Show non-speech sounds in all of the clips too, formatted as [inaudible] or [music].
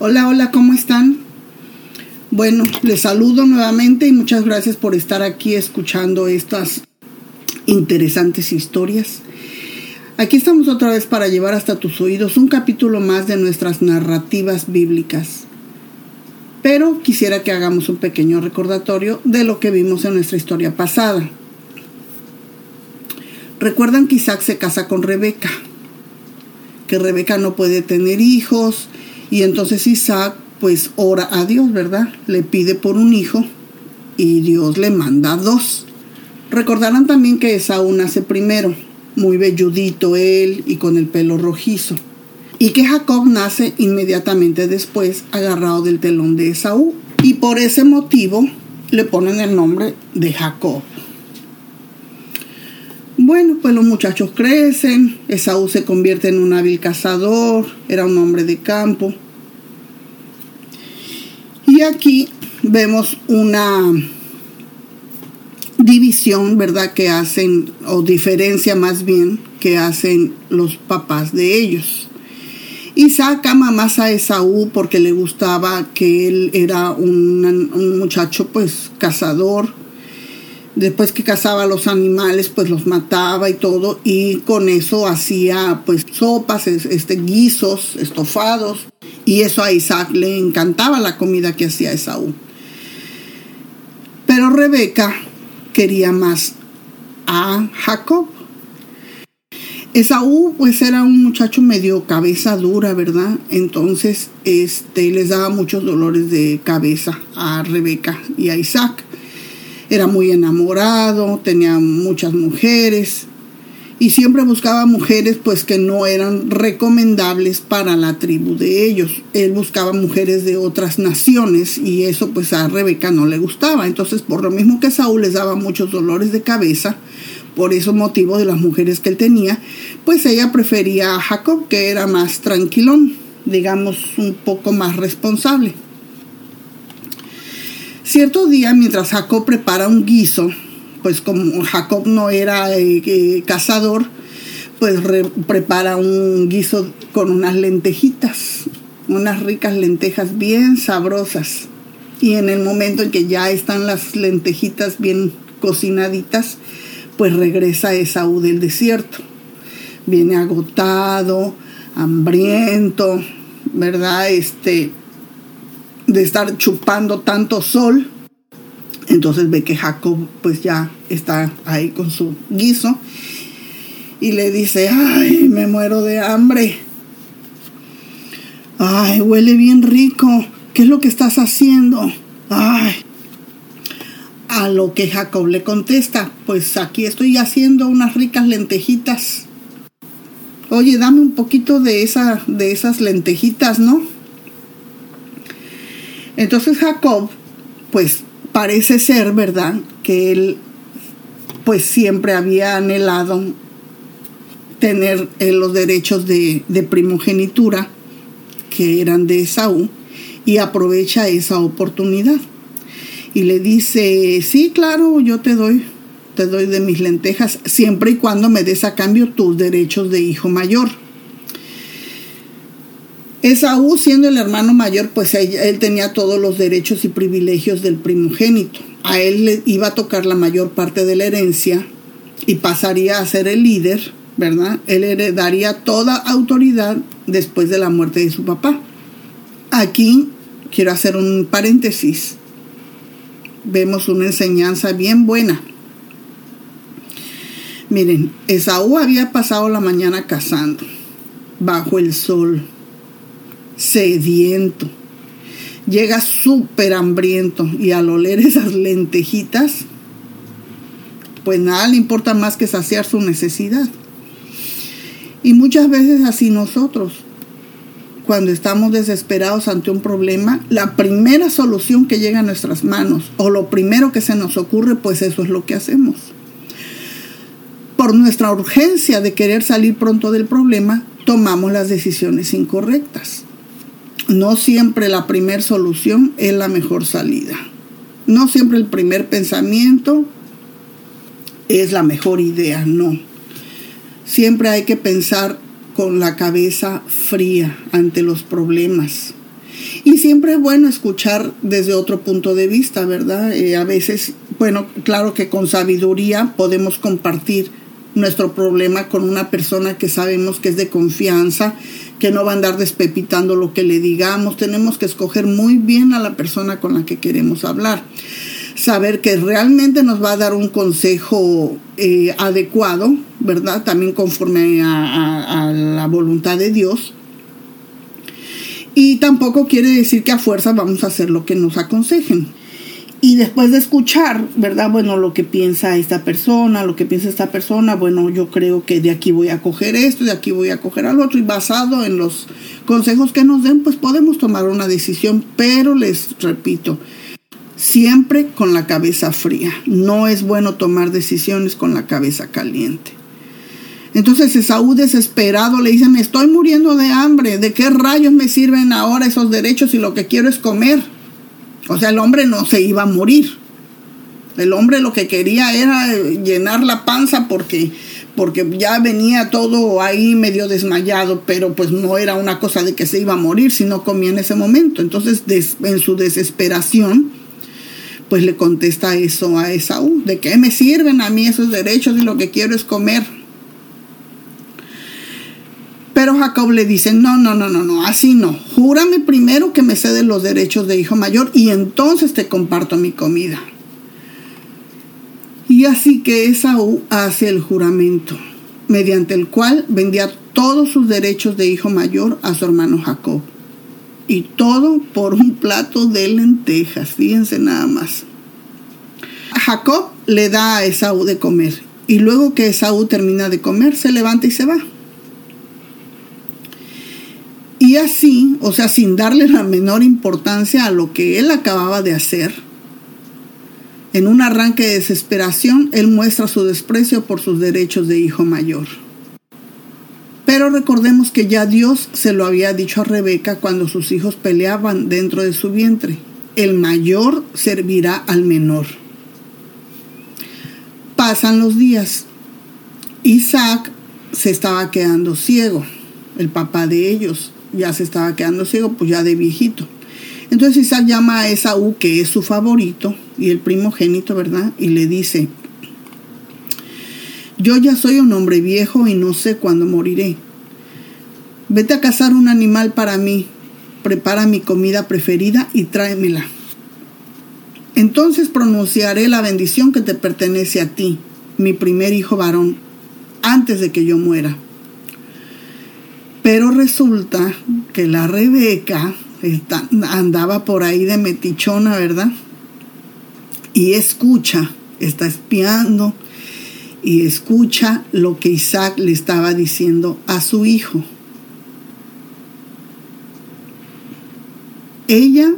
Hola, hola, ¿cómo están? Bueno, les saludo nuevamente y muchas gracias por estar aquí escuchando estas interesantes historias. Aquí estamos otra vez para llevar hasta tus oídos un capítulo más de nuestras narrativas bíblicas. Pero quisiera que hagamos un pequeño recordatorio de lo que vimos en nuestra historia pasada. Recuerdan que Isaac se casa con Rebeca, que Rebeca no puede tener hijos, y entonces Isaac pues ora a Dios, ¿verdad? Le pide por un hijo y Dios le manda dos. Recordarán también que Esaú nace primero, muy velludito él y con el pelo rojizo. Y que Jacob nace inmediatamente después, agarrado del telón de Esaú. Y por ese motivo le ponen el nombre de Jacob. Bueno, pues los muchachos crecen, Esaú se convierte en un hábil cazador, era un hombre de campo. Y aquí vemos una división, ¿verdad?, que hacen, o diferencia más bien, que hacen los papás de ellos. Isaac ama más a Esaú porque le gustaba que él era un, un muchacho pues cazador, después que cazaba los animales, pues los mataba y todo, y con eso hacía pues sopas, este, guisos, estofados, y eso a Isaac le encantaba la comida que hacía Esaú. Pero Rebeca quería más a Jacob. Esaú pues era un muchacho medio cabeza dura, ¿verdad? Entonces este les daba muchos dolores de cabeza a Rebeca y a Isaac era muy enamorado, tenía muchas mujeres y siempre buscaba mujeres pues que no eran recomendables para la tribu de ellos. Él buscaba mujeres de otras naciones y eso pues a Rebeca no le gustaba. Entonces por lo mismo que Saúl les daba muchos dolores de cabeza, por esos motivos de las mujeres que él tenía, pues ella prefería a Jacob que era más tranquilón, digamos un poco más responsable. Cierto día, mientras Jacob prepara un guiso, pues como Jacob no era eh, cazador, pues prepara un guiso con unas lentejitas, unas ricas lentejas bien sabrosas. Y en el momento en que ya están las lentejitas bien cocinaditas, pues regresa Esaú del desierto. Viene agotado, hambriento, ¿verdad? Este, de estar chupando tanto sol. Entonces ve que Jacob pues ya está ahí con su guiso y le dice, ay, me muero de hambre. Ay, huele bien rico. ¿Qué es lo que estás haciendo? Ay. A lo que Jacob le contesta, pues aquí estoy haciendo unas ricas lentejitas. Oye, dame un poquito de esa de esas lentejitas, ¿no? Entonces Jacob, pues parece ser, ¿verdad? Que él, pues siempre había anhelado tener eh, los derechos de, primogenitura que eran de Esaú y aprovecha esa oportunidad. Y le dice, sí, claro, yo te doy, te doy de mis lentejas, siempre y cuando me des a cambio tus derechos de hijo mayor. Esaú, siendo el hermano mayor, pues él, tenía todos los derechos y privilegios del primogénito. A él le iba a tocar la mayor parte de la herencia y pasaría a ser el líder, ¿verdad? Él heredaría toda autoridad después de la muerte de su papá. Aquí quiero hacer un paréntesis. Vemos una enseñanza bien buena. Miren, Esaú había pasado la mañana cazando bajo el sol sediento, llega súper hambriento y al oler esas lentejitas, pues nada le importa más que saciar su necesidad. Y muchas veces así nosotros, cuando estamos desesperados ante un problema, la primera solución que llega a nuestras manos o lo primero que se nos ocurre, pues eso es lo que hacemos. Por nuestra urgencia de querer salir pronto del problema, tomamos las decisiones incorrectas no siempre la primera solución es la mejor salida. No siempre el primer pensamiento es la mejor idea, no. Siempre hay que pensar con la cabeza fría ante los problemas. Y siempre es bueno escuchar desde otro punto de vista, ¿verdad? Eh, a veces, bueno, claro que con sabiduría podemos compartir nuestro problema con una persona que sabemos que es de confianza, que no va a andar despepitando lo que le digamos. Tenemos que escoger muy bien a la persona con la que queremos hablar. Saber que realmente nos va a dar un consejo eh, adecuado, ¿verdad? También conforme a la voluntad de Dios y tampoco quiere decir que a fuerza vamos a hacer lo que nos aconsejen. Y después de escuchar, ¿verdad? Bueno, lo que piensa esta persona, lo que piensa esta persona, bueno, yo creo que de aquí voy a coger esto, de aquí voy a coger al otro, y basado en los consejos que nos den, pues podemos tomar una decisión, pero les repito, siempre con la cabeza fría. No es bueno tomar decisiones con la cabeza caliente. Entonces Esaú desesperado le dice, me estoy muriendo de hambre, ¿de qué rayos me sirven ahora esos derechos si lo que quiero es comer? O sea, el hombre no se iba a morir. El hombre lo que quería era llenar la panza porque, porque ya venía todo ahí medio desmayado, pero pues no era una cosa de que se iba a morir si no comía en ese momento. Entonces, en su desesperación, pues le contesta eso a Esaú, ¿de qué me sirven a mí esos derechos y lo que quiero es comer? Pero Jacob le dice, no, no, no, no, no, así no. Júrame primero que me cedes los derechos de hijo mayor y entonces te comparto mi comida. Y así que Esaú hace el juramento, mediante el cual vendía todos sus derechos de hijo mayor a su hermano Jacob. Y todo por un plato de lentejas, fíjense nada más. Jacob le da a Esaú de comer y luego que Esaú termina de comer se levanta y se va. Y así, o sea, sin darle la menor importancia a lo que él acababa de hacer, en un arranque de desesperación, él muestra su desprecio por sus derechos de hijo mayor. Pero recordemos que ya Dios se lo había dicho a Rebeca cuando sus hijos peleaban dentro de su vientre. El mayor servirá al menor. Pasan los días. Isaac se estaba quedando ciego, el papá de ellos ya se estaba quedando ciego, pues ya de viejito. Entonces Isaac llama a Esaú, que es su favorito y el primogénito, ¿verdad? Y le dice, yo ya soy un hombre viejo y no sé cuándo moriré. Vete a cazar un animal para mí, prepara mi comida preferida y tráemela. Entonces pronunciaré la bendición que te pertenece a ti, mi primer hijo varón, antes de que yo muera. Pero resulta que la Rebeca andaba por ahí de metichona, ¿verdad? Y escucha, está espiando y escucha lo que Isaac le estaba diciendo a su hijo. Ella,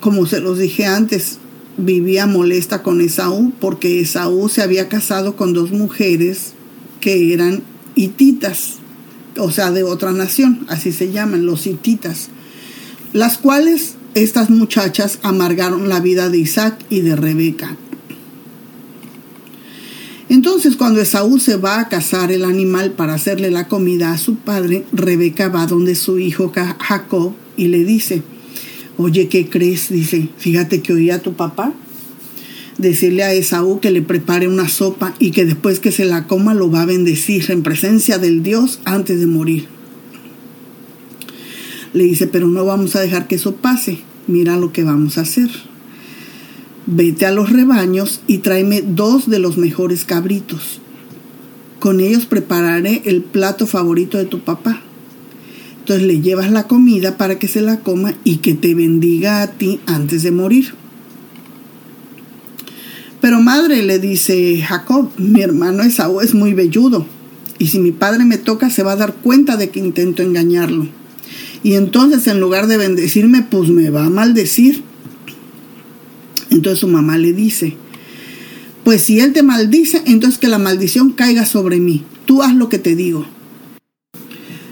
como se los dije antes, vivía molesta con Esaú porque Esaú se había casado con dos mujeres que eran hititas o sea, de otra nación, así se llaman, los hititas, las cuales estas muchachas amargaron la vida de Isaac y de Rebeca. Entonces cuando Esaú se va a cazar el animal para hacerle la comida a su padre, Rebeca va donde su hijo Jacob y le dice, oye, ¿qué crees? Dice, fíjate que oí a tu papá decirle a Esaú que le prepare una sopa y que después que se la coma lo va a bendecir en presencia del Dios antes de morir. Le dice, pero no vamos a dejar que eso pase. Mira lo que vamos a hacer. Vete a los rebaños y tráeme dos de los mejores cabritos. Con ellos prepararé el plato favorito de tu papá. Entonces le llevas la comida para que se la coma y que te bendiga a ti antes de morir. Pero madre, le dice Jacob, mi hermano Esaú es muy velludo, y si mi padre me toca se va a dar cuenta de que intento engañarlo. Y entonces en lugar de bendecirme, pues me va a maldecir. Entonces su mamá le dice, pues si él te maldice, entonces que la maldición caiga sobre mí. Tú haz lo que te digo.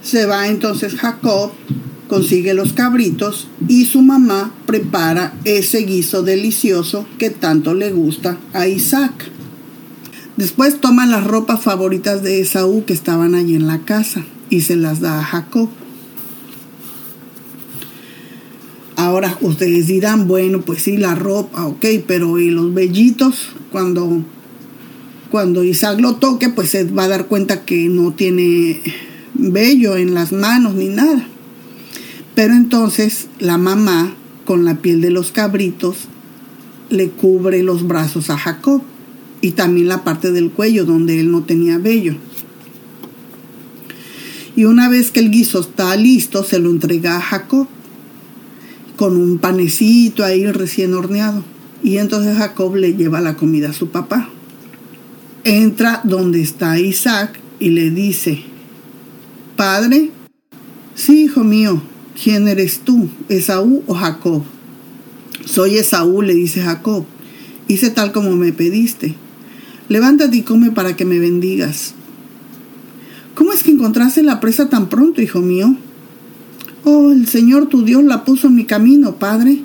Se va entonces Jacob consigue los cabritos y su mamá prepara ese guiso delicioso que tanto le gusta a Isaac. Después toma las ropas favoritas de Esaú que estaban allí en la casa y se las da a Jacob. Ahora ustedes dirán, bueno, pues sí, la ropa, ok, pero ¿y los vellitos? Cuando, cuando Isaac lo toque, pues se va a dar cuenta que no tiene vello en las manos ni nada. Pero entonces la mamá, con la piel de los cabritos, le cubre los brazos a Jacob y también la parte del cuello donde él no tenía vello. Y una vez que el guiso está listo, se lo entrega a Jacob con un panecito ahí recién horneado. Y entonces Jacob le lleva la comida a su papá. Entra donde está Isaac y le dice, Padre, sí, hijo mío, ¿quién eres tú, Esaú o Jacob? Soy Esaú, le dice Jacob. Hice tal como me pediste. Levántate y come para que me bendigas. ¿Cómo es que encontraste la presa tan pronto, hijo mío? Oh, el Señor tu Dios la puso en mi camino, Padre.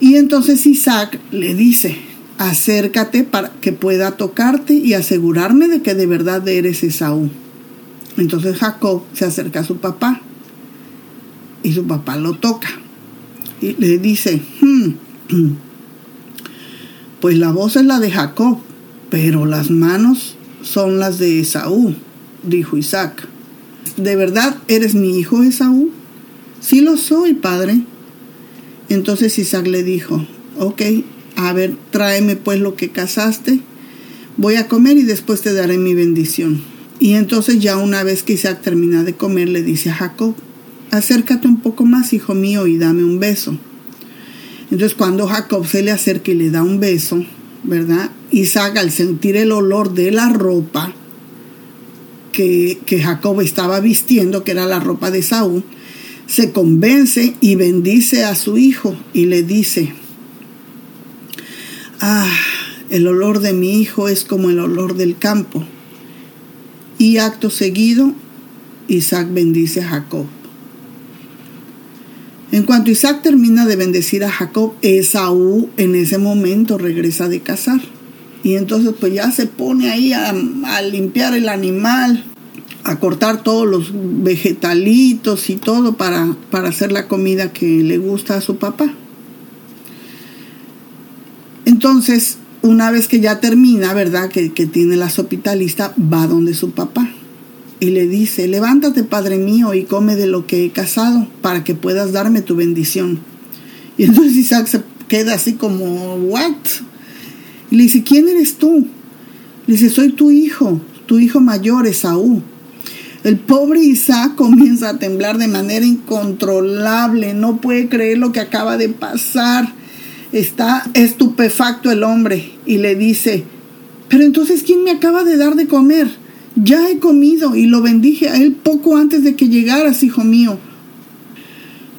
Y entonces Isaac le dice, acércate para que pueda tocarte y asegurarme de que de verdad eres Esaú. Entonces Jacob se acerca a su papá y su papá lo toca y le dice, hmm, pues la voz es la de Jacob, pero las manos son las de Esaú, dijo Isaac. ¿De verdad eres mi hijo Esaú? Sí lo soy, padre. Entonces Isaac le dijo, ok, a ver, tráeme pues lo que cazaste, voy a comer y después te daré mi bendición. Y entonces ya una vez que Isaac termina de comer, le dice a Jacob, acércate un poco más, hijo mío, y dame un beso. Entonces cuando Jacob se le acerca y le da un beso, ¿verdad? Isaac al sentir el olor de la ropa que, que Jacob estaba vistiendo, que era la ropa de Saúl, se convence y bendice a su hijo y le dice, ah, el olor de mi hijo es como el olor del campo. Y acto seguido, Isaac bendice a Jacob. En cuanto Isaac termina de bendecir a Jacob, Esaú en ese momento regresa de cazar. Y entonces pues ya se pone ahí a, limpiar el animal, a cortar todos los vegetalitos y todo para, para hacer la comida que le gusta a su papá. Entonces, una vez que ya termina, ¿verdad? Que, que, tiene la sopita lista, va donde su papá y le dice, levántate, Padre mío, y come de lo que he cazado para que puedas darme tu bendición. Y entonces Isaac se queda así como, ¿what? Y le dice, ¿quién eres tú? Le dice, soy tu hijo, tu hijo mayor, Esaú. El pobre Isaac [laughs] comienza a temblar de manera incontrolable, no puede creer lo que acaba de pasar. Está estupefacto el hombre y le dice, pero entonces ¿quién me acaba de dar de comer? Ya he comido y lo bendije a él poco antes de que llegaras, hijo mío.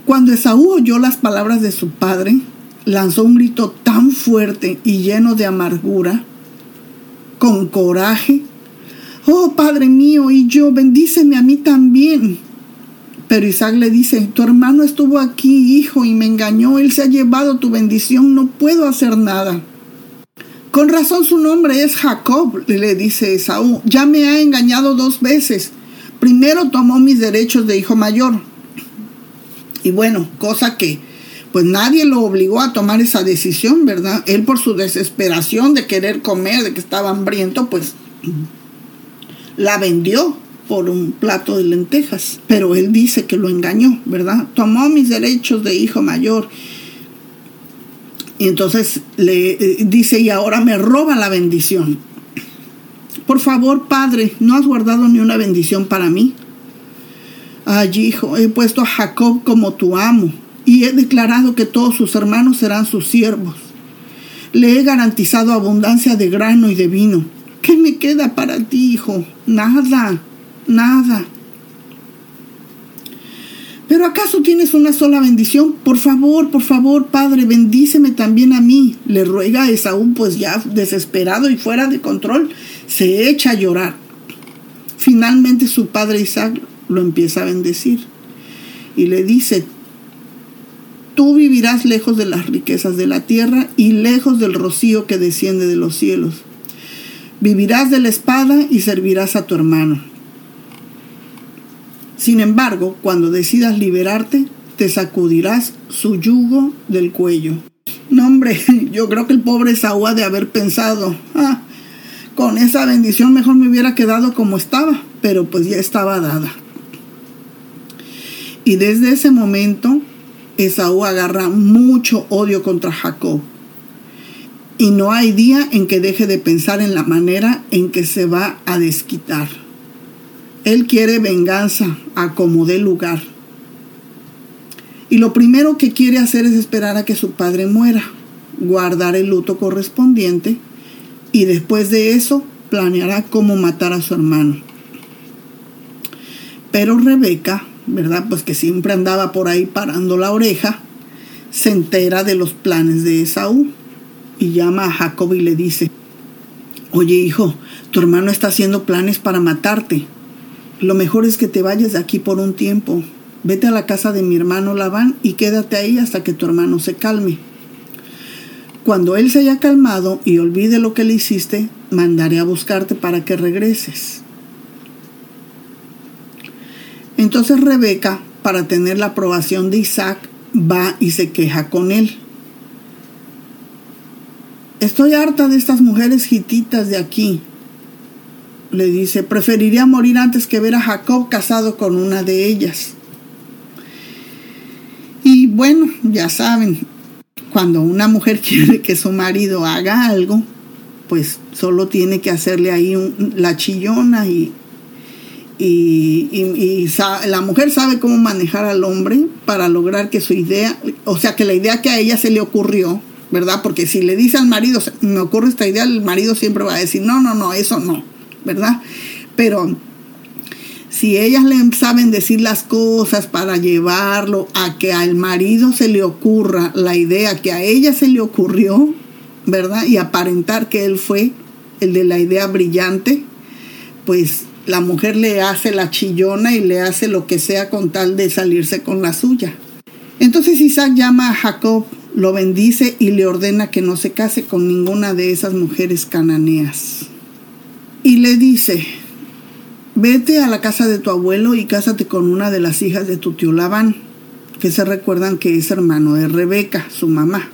Cuando Esaú oyó las palabras de su padre, lanzó un grito tan fuerte y lleno de amargura, con coraje. Oh, Padre mío, y yo, bendíceme a mí también. Pero Isaac le dice, tu hermano estuvo aquí, hijo, y me engañó, él se ha llevado tu bendición, no puedo hacer nada. Con razón su nombre es Jacob, le dice Esaú. Ya me ha engañado dos veces. Primero tomó mis derechos de hijo mayor. Y bueno, cosa que pues nadie lo obligó a tomar esa decisión, ¿verdad? Él por su desesperación de querer comer, de que estaba hambriento, pues la vendió por un plato de lentejas. Pero él dice que lo engañó, ¿verdad? Tomó mis derechos de hijo mayor y entonces le eh, dice, y ahora me roba la bendición. Por favor, Padre, ¿no has guardado ni una bendición para mí? Ay, hijo, he puesto a Jacob como tu amo y he declarado que todos sus hermanos serán sus siervos. Le he garantizado abundancia de grano y de vino. ¿Qué me queda para ti, hijo? Nada, nada. ¿Pero acaso tienes una sola bendición? Por favor, por favor, Padre, bendíceme también a mí. Le ruega a Esaú, pues ya desesperado y fuera de control, se echa a llorar. Finalmente su padre Isaac lo empieza a bendecir y le dice, tú vivirás lejos de las riquezas de la tierra y lejos del rocío que desciende de los cielos. Vivirás de la espada y servirás a tu hermano. Sin embargo, cuando decidas liberarte, te sacudirás su yugo del cuello. No, hombre, [laughs] yo creo que el pobre Saúl ha de haber pensado, ah, con esa bendición mejor me hubiera quedado como estaba, pero pues ya estaba dada. Y desde ese momento, Esaú agarra mucho odio contra Jacob. Y no hay día en que deje de pensar en la manera en que se va a desquitar. Él quiere venganza a como dé lugar. Y lo primero que quiere hacer es esperar a que su padre muera, guardar el luto correspondiente y después de eso planeará cómo matar a su hermano. Pero Rebeca, ¿verdad? Pues que siempre andaba por ahí parando la oreja, se entera de los planes de Esaú y llama a Jacob y le dice, oye hijo, tu hermano está haciendo planes para matarte. Lo mejor es que te vayas de aquí por un tiempo. Vete a la casa de mi hermano Labán y quédate ahí hasta que tu hermano se calme. Cuando él se haya calmado y olvide lo que le hiciste, mandaré a buscarte para que regreses. Entonces Rebeca, para tener la aprobación de Isaac, va y se queja con él. Estoy harta de estas mujeres gititas de aquí. Le dice, preferiría morir antes que ver a Jacob casado con una de ellas. Y bueno, ya saben, cuando una mujer [laughs] quiere que su marido haga algo, pues solo tiene que hacerle ahí la chillona y, y, la mujer sabe cómo manejar al hombre para lograr que su idea, o sea, que la idea que a ella se le ocurrió, ¿verdad? Porque si le dice al marido, me ocurre esta idea, el marido siempre va a decir, no, no, no, eso no, ¿verdad? Pero si ellas le saben decir las cosas para llevarlo a que al marido se le ocurra la idea que a ella se le ocurrió, ¿verdad? Y aparentar que él fue el de la idea brillante, pues la mujer le hace la chillona y le hace lo que sea con tal de salirse con la suya. Entonces Isaac llama a Jacob, lo bendice y le ordena que no se case con ninguna de esas mujeres cananeas. Y le dice, Vete a la casa de tu abuelo y cásate con una de las hijas de tu tío Labán, que se recuerdan que es hermano de Rebeca, su mamá.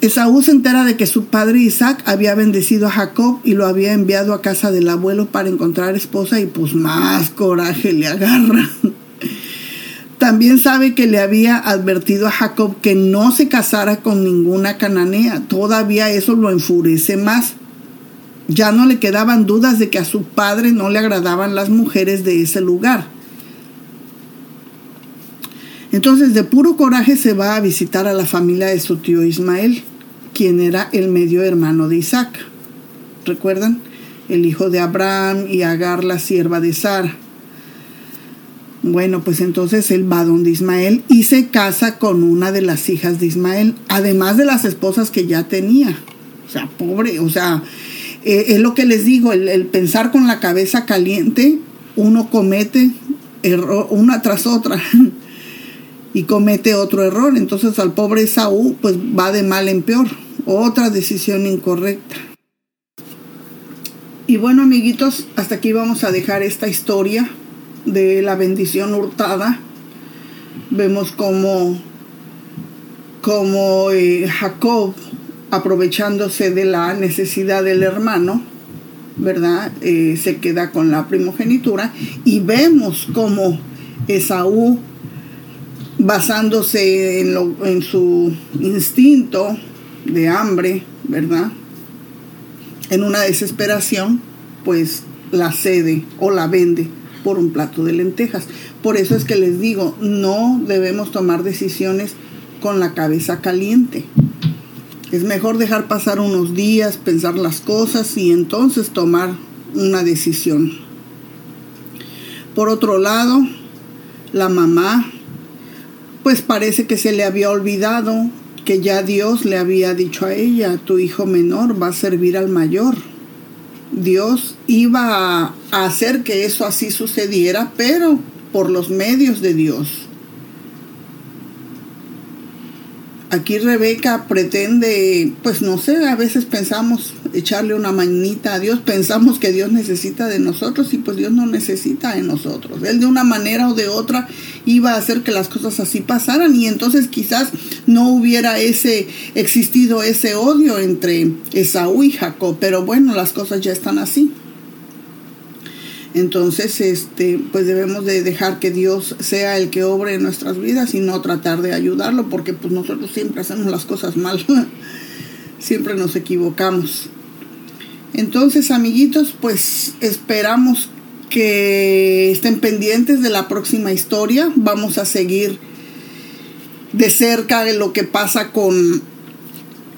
Esaú se entera de que su padre Isaac había bendecido a Jacob y lo había enviado a casa del abuelo para encontrar esposa y pues más coraje le agarra. [laughs] También sabe que le había advertido a Jacob que no se casara con ninguna cananea. Todavía eso lo enfurece más. Ya no le quedaban dudas de que a su padre no le agradaban las mujeres de ese lugar. Entonces de puro coraje se va a visitar a la familia de su tío Ismael, quien era el medio hermano de Isaac. ¿Recuerdan? El hijo de Abraham y Agar, la sierva de Sara. Bueno, pues entonces él va donde Ismael y se casa con una de las hijas de Ismael, además de las esposas que ya tenía. O sea, pobre, o sea, eh, es lo que les digo, el, pensar con la cabeza caliente, uno comete error, una tras otra [laughs] y comete otro error. Entonces al pobre Saúl pues va de mal en peor. Otra decisión incorrecta. Y bueno amiguitos, hasta aquí vamos a dejar esta historia de la bendición hurtada. Vemos como, como eh, Jacob aprovechándose de la necesidad del hermano, ¿verdad? Eh, se queda con la primogenitura y vemos como Esaú, basándose en, en su instinto de hambre, ¿verdad? En una desesperación, pues la cede o la vende por un plato de lentejas. Por eso es que les digo, no debemos tomar decisiones con la cabeza caliente. Es mejor dejar pasar unos días, pensar las cosas y entonces tomar una decisión. Por otro lado, la mamá, pues parece que se le había olvidado que ya Dios le había dicho a ella, tu hijo menor va a servir al mayor. Dios iba a hacer que eso así sucediera, pero por los medios de Dios. Aquí Rebeca pretende, pues no sé, a veces pensamos echarle una manita a Dios. Pensamos que Dios necesita de nosotros y pues Dios no necesita de nosotros. Él de una manera o de otra iba a hacer que las cosas así pasaran y entonces quizás no hubiera ese existido ese odio entre Esaú y Jacob, pero bueno, las cosas ya están así. Entonces, este, pues debemos de dejar que Dios sea el que obre en nuestras vidas y no tratar de ayudarlo, porque pues nosotros siempre hacemos las cosas mal, [laughs] siempre nos equivocamos. Entonces, amiguitos, pues esperamos que estén pendientes de la próxima historia. Vamos a seguir de cerca de lo que pasa con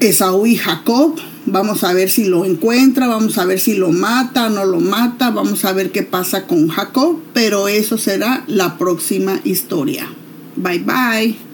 Esaú y Jacob. Vamos a ver si lo encuentra, vamos a ver si lo mata, no lo mata, vamos a ver qué pasa con Jacob, pero eso será la próxima historia. Bye bye.